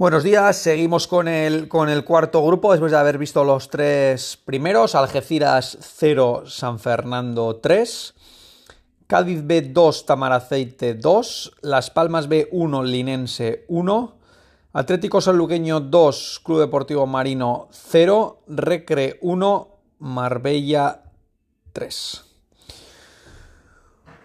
Buenos días, seguimos con el, con el cuarto grupo después de haber visto los tres primeros, Algeciras 0, San Fernando 3, Cádiz B2, Tamaraceite 2, Las Palmas B1, Linense 1, Atlético Sanluqueño 2, Club Deportivo Marino 0, Recre 1, Marbella 3.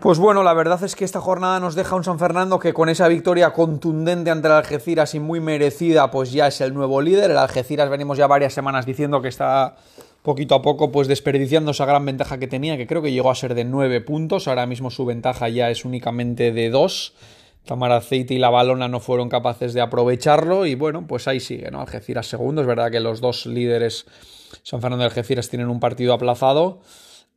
Pues bueno, la verdad es que esta jornada nos deja un San Fernando que con esa victoria contundente ante el Algeciras y muy merecida, pues ya es el nuevo líder. El Algeciras venimos ya varias semanas diciendo que está poquito a poco pues desperdiciando esa gran ventaja que tenía, que creo que llegó a ser de 9 puntos. Ahora mismo su ventaja ya es únicamente de 2. Tamaraceite y la Balona no fueron capaces de aprovecharlo y bueno, pues ahí sigue, ¿no? Algeciras segundo. Es verdad que los dos líderes, San Fernando y Algeciras, tienen un partido aplazado.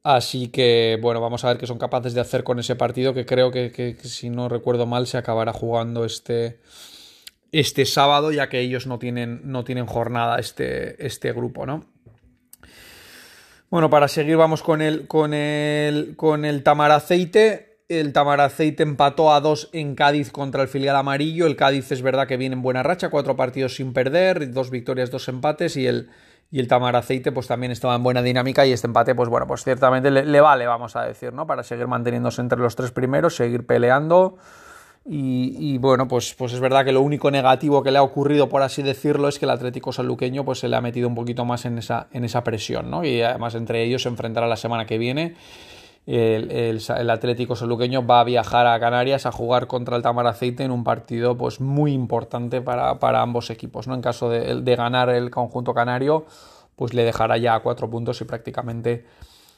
Así que, bueno, vamos a ver qué son capaces de hacer con ese partido que creo que, si no recuerdo mal, se acabará jugando este, este sábado, ya que ellos no tienen, no tienen jornada este, este grupo, ¿no? Bueno, para seguir vamos con el, con el, con el Tamaraceite. El Tamaraceite empató a dos en Cádiz contra el filial amarillo. El Cádiz es verdad que viene en buena racha, cuatro partidos sin perder, dos victorias, dos empates y el, y el Tamaraceite pues también estaba en buena dinámica y este empate pues bueno pues ciertamente le, vale vamos a decir no para seguir manteniéndose entre los tres primeros seguir peleando y, bueno pues pues es verdad que lo único negativo que le ha ocurrido por así decirlo es que el Atlético Sanluqueño pues se le ha metido un poquito más en esa en esa presión no y además entre ellos se enfrentará la semana que viene el, Atlético Soluqueño va a viajar a Canarias a jugar contra el Tamaraceite en un partido pues muy importante para, ambos equipos. ¿no? En caso de, ganar el conjunto canario, pues le dejará ya a cuatro puntos y prácticamente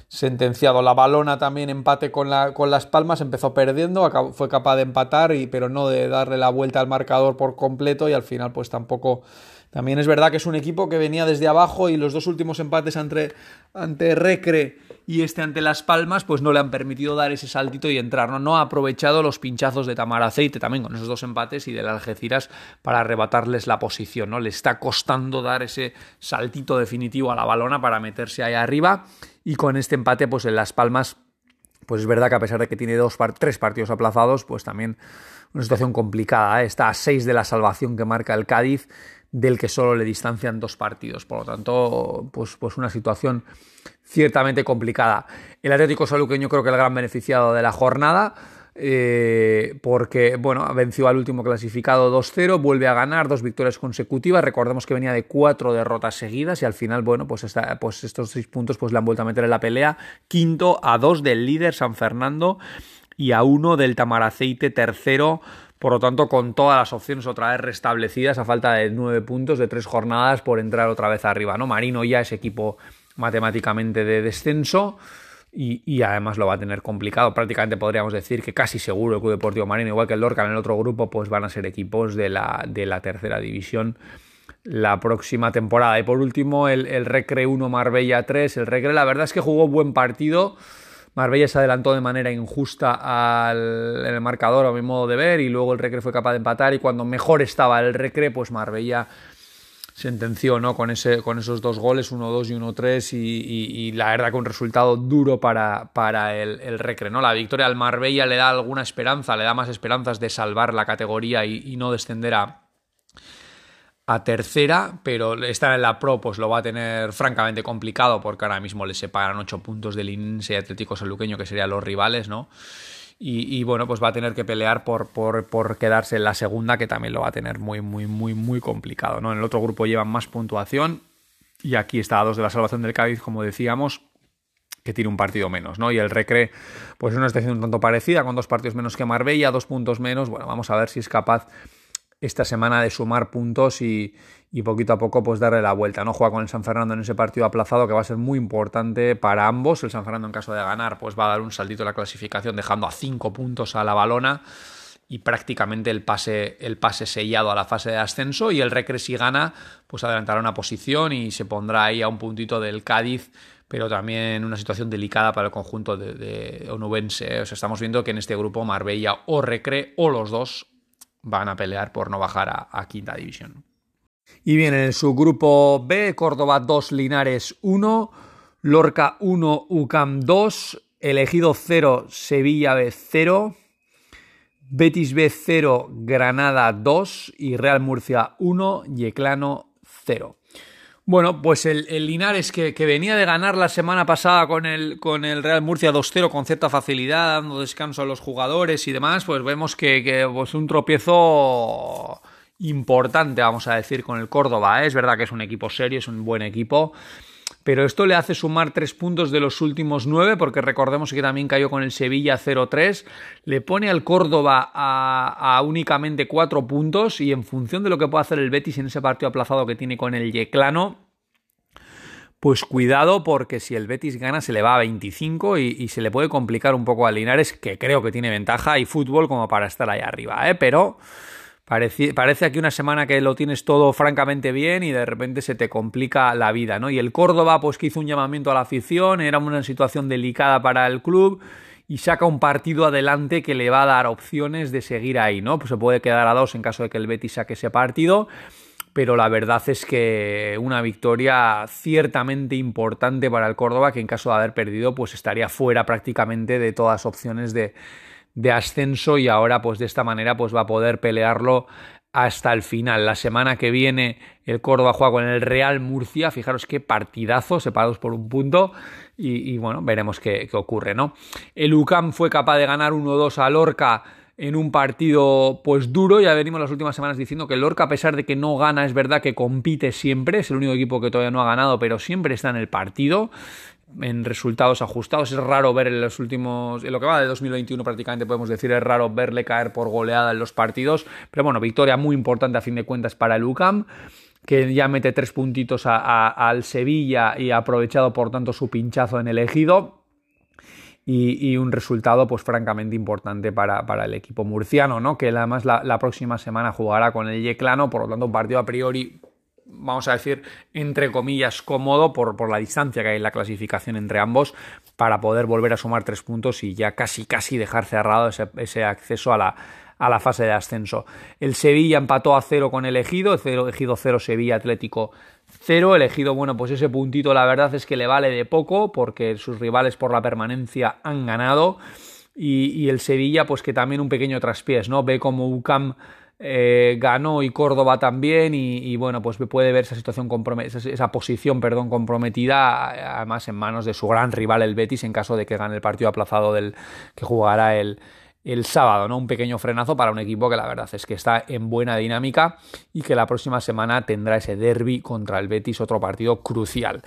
sentenciado. La balona también empate con, la, con Las Palmas, empezó perdiendo, fue capaz de empatar, y, pero no de darle la vuelta al marcador por completo y al final pues tampoco... También es verdad que es un equipo que venía desde abajo y los dos últimos empates ante, ante Recre y este ante Las Palmas pues no le han permitido dar ese saltito y entrar, ¿no? Ha aprovechado los pinchazos de Tamar Aceite también con esos dos empates y del Algeciras para arrebatarles la posición, ¿no? Le está costando dar ese saltito definitivo a la balona para meterse ahí arriba y con este empate pues en Las Palmas pues es verdad que a pesar de que tiene dos, tres partidos aplazados, pues también una situación complicada. ¿eh? Está a seis de la salvación que marca el Cádiz, del que solo le distancian dos partidos. Por lo tanto, pues, pues una situación ciertamente complicada. El Atlético Saluqueño creo que el gran beneficiado de la jornada. Eh, porque bueno, venció al último clasificado 2-0, vuelve a ganar dos victorias consecutivas, recordemos que venía de cuatro derrotas seguidas y al final, bueno, pues, pues estos seis puntos pues le han vuelto a meter en la pelea, quinto a dos del líder San Fernando y a uno del Tamaraceite tercero, por lo tanto con todas las opciones otra vez restablecidas a falta de nueve puntos de tres jornadas por entrar otra vez arriba, ¿no? Marino ya es equipo matemáticamente de descenso. Y, además lo va a tener complicado. Prácticamente podríamos decir que casi seguro el Club Deportivo Marino, igual que el Lorca en el otro grupo, pues van a ser equipos de la, de la tercera división la próxima temporada. Y por último, el, el Recre 1 Marbella 3. El Recre, la verdad es que jugó buen partido. Marbella se adelantó de manera injusta al, el marcador, a mi modo de ver, y luego el Recre fue capaz de empatar. Y cuando mejor estaba el Recre, pues Marbella sentenció ¿no? con, esos dos goles, 1-2 y 1-3, y, la verdad que un resultado duro para, el, Recre. ¿no? La victoria al Marbella le da alguna esperanza, le da más esperanzas de salvar la categoría y, no descender a, a tercera, pero estar en la Pro pues lo va a tener francamente complicado porque ahora mismo le separan 8 puntos del Inse Atlético Saluqueño, que serían los rivales, ¿no? Y, bueno, pues va a tener que pelear por, por, quedarse en la segunda, que también lo va a tener muy, muy, muy, muy complicado. ¿no? En el otro grupo llevan más puntuación y aquí está a dos de la salvación del Cádiz, como decíamos, que tiene un partido menos, ¿no? Y el Recre, pues es una situación un tanto parecida, con dos partidos menos que Marbella, dos puntos menos. Bueno, vamos a ver si es capaz esta semana de sumar puntos y, poquito a poco pues darle la vuelta. No juega con el San Fernando en ese partido aplazado que va a ser muy importante para ambos. El San Fernando en caso de ganar pues va a dar un saltito en la clasificación dejando a cinco puntos a la balona y prácticamente el pase, el pase sellado a la fase de ascenso y el Recre si gana pues adelantará una posición y se pondrá ahí a un puntito del Cádiz pero también una situación delicada para el conjunto de, onubense. O sea, estamos viendo que en este grupo Marbella o Recre o los dos van a pelear por no bajar a, quinta división. Y bien, en su grupo B, Córdoba 2, Linares 1, Lorca 1, UCAM 2, Elegido 0, Sevilla B 0, Betis B 0, Granada 2 y Real Murcia 1, Yeclano 0. Bueno, pues el, Linares que, venía de ganar la semana pasada con el, con el Real Murcia 2-0 con cierta facilidad, dando descanso a los jugadores y demás, pues vemos que, que pues un tropiezo importante, vamos a decir, con el Córdoba. ¿eh? Es verdad que es un equipo serio, es un buen equipo pero esto le hace sumar tres puntos de los últimos nueve, porque recordemos que también cayó con el Sevilla 0-3, le pone al Córdoba a, únicamente cuatro puntos y en función de lo que pueda hacer el Betis en ese partido aplazado que tiene con el Yeclano, pues cuidado porque si el Betis gana se le va a 25 y, se le puede complicar un poco a Linares, que creo que tiene ventaja y fútbol como para estar ahí arriba, ¿eh? pero Parece, aquí una semana que lo tienes todo francamente bien y de repente se te complica la vida, ¿no? Y el Córdoba, pues que hizo un llamamiento a la afición, era una situación delicada para el club y saca un partido adelante que le va a dar opciones de seguir ahí, ¿no? Pues se puede quedar a dos en caso de que el Betis saque ese partido, pero la verdad es que una victoria ciertamente importante para el Córdoba que en caso de haber perdido pues estaría fuera prácticamente de todas opciones de de ascenso y ahora pues de esta manera pues va a poder pelearlo hasta el final. La semana que viene el Córdoba juega con el Real Murcia, fijaros qué partidazo, separados por un punto. Y, bueno, veremos qué, ocurre, ¿no? El UCAM fue capaz de ganar 1-2 a Lorca en un partido pues duro, ya venimos las últimas semanas diciendo que el Lorca a pesar de que no gana es verdad que compite siempre, es el único equipo que todavía no ha ganado, pero siempre está en el partido en resultados ajustados. Es raro ver en los últimos, en lo que va de 2021 prácticamente podemos decir, es raro verle caer por goleada en los partidos. Pero bueno, victoria muy importante a fin de cuentas para el UCAM que ya mete tres puntitos al Sevilla y ha aprovechado por tanto su pinchazo en el ejido. Y, un resultado pues francamente importante para, para, el equipo murciano, ¿no? que además la, la próxima semana jugará con el Yeclano, por lo tanto un partido a priori vamos a decir, entre comillas, cómodo por, por, la distancia que hay en la clasificación entre ambos para poder volver a sumar tres puntos y ya casi casi dejar cerrado ese, acceso a la, a la, fase de ascenso. El Sevilla empató a cero con el Ejido, el Ejido cero, Sevilla Atlético cero. El Ejido, bueno, pues ese puntito la verdad es que le vale de poco porque sus rivales por la permanencia han ganado. Y, y el Sevilla, pues que también un pequeño traspiés, ¿no? Ve como UCAM eh, ganó y Córdoba también y, bueno, pues puede ver esa situación esa posición, perdón, comprometida además en manos de su gran rival el Betis en caso de que gane el partido aplazado del que jugará el, el sábado, ¿no? Un pequeño frenazo para un equipo que la verdad es que está en buena dinámica y que la próxima semana tendrá ese derby contra el Betis, otro partido crucial.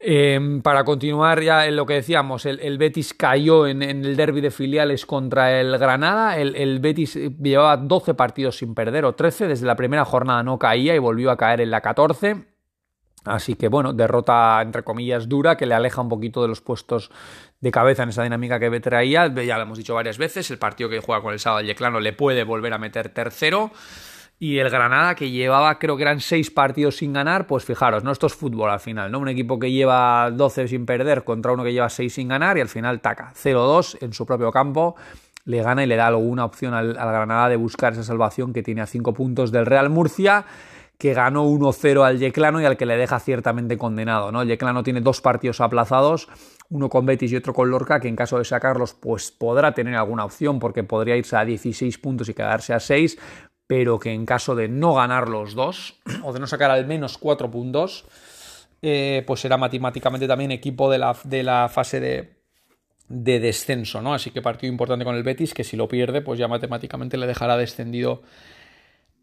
Em, para continuar ya en lo que decíamos, el, Betis cayó en, el derby de filiales contra el Granada. El, Betis llevaba 12 partidos sin perder o 13. Desde la primera jornada no caía y volvió a caer en la 14. Así que bueno, derrota entre comillas dura que le aleja un poquito de los puestos de cabeza en esa dinámica que traía. Ya lo hemos dicho varias veces, el partido que juega con el sábado Yeclano le puede volver a meter tercero. Y el Granada, que llevaba, creo que eran seis partidos sin ganar, pues fijaros, no esto es fútbol al final, ¿no? Un equipo que lleva 12 sin perder contra uno que lleva 6 sin ganar y al final taca 0-2 en su propio campo, le gana y le da alguna opción al, Granada de buscar esa salvación que tiene a 5 puntos del Real Murcia que ganó 1-0 al Yeclano y al que le deja ciertamente condenado. ¿no? El Yeclano tiene dos partidos aplazados, uno con Betis y otro con Lorca, que en caso de sacarlos pues podrá tener alguna opción porque podría irse a 16 puntos y quedarse a 6, pero que en caso de no ganar los dos, o de no sacar al menos cuatro puntos, eh, pues será matemáticamente también equipo de la, de la fase de, de, descenso, ¿no? Así que partido importante con el Betis, que si lo pierde, pues ya matemáticamente le dejará descendido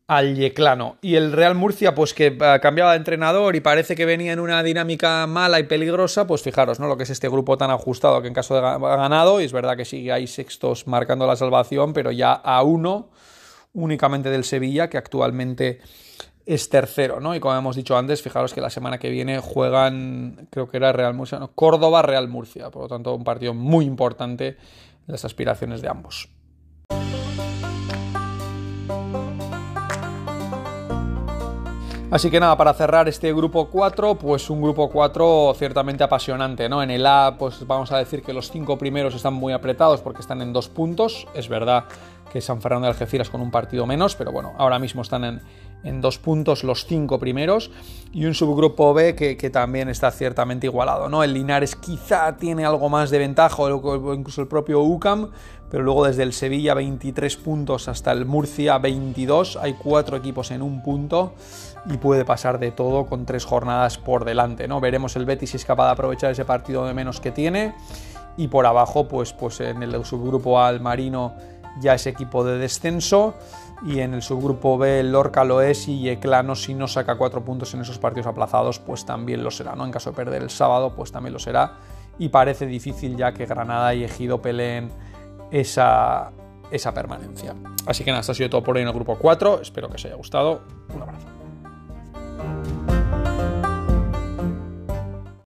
al Yeclano. Y el Real Murcia, pues que eh, cambiaba de entrenador y parece que venía en una dinámica mala y peligrosa, pues fijaros, ¿no? Lo que es este grupo tan ajustado que en caso de ganado, y es verdad que sigue ahí sextos marcando la salvación, pero ya a uno únicamente del Sevilla, que actualmente es tercero, ¿no? Y como hemos dicho antes, fijaros que la semana que viene juegan, creo que era Real Murcia, no, Córdoba, Real Murcia, por lo tanto un partido muy importante las aspiraciones de ambos. Así que nada, para cerrar este grupo 4, pues un grupo 4 ciertamente apasionante, ¿no? En el A, pues vamos a decir que los cinco primeros están muy apretados porque están en dos puntos. Es verdad que San Fernando de Algeciras con un partido menos, pero bueno, ahora mismo están en, en dos puntos los cinco primeros y un subgrupo B que, también está ciertamente igualado. ¿no? El Linares quizá tiene algo más de ventaja o incluso el propio UCAM, pero luego desde el Sevilla 23 puntos hasta el Murcia 22 hay cuatro equipos en un punto y puede pasar de todo con tres jornadas por delante. ¿no? Veremos el Betis si es capaz de aprovechar ese partido de menos que tiene y por abajo pues, pues en el subgrupo A el Marino ya es equipo de descenso y en el subgrupo B el Lorca lo es y Eclano si no saca cuatro puntos en esos partidos aplazados pues también lo será, ¿no? En caso de perder el sábado pues también lo será y parece difícil ya que Granada y Ejido peleen esa, esa permanencia. Así que nada, esto ha sido todo por hoy en el grupo 4, espero que os haya gustado, un abrazo.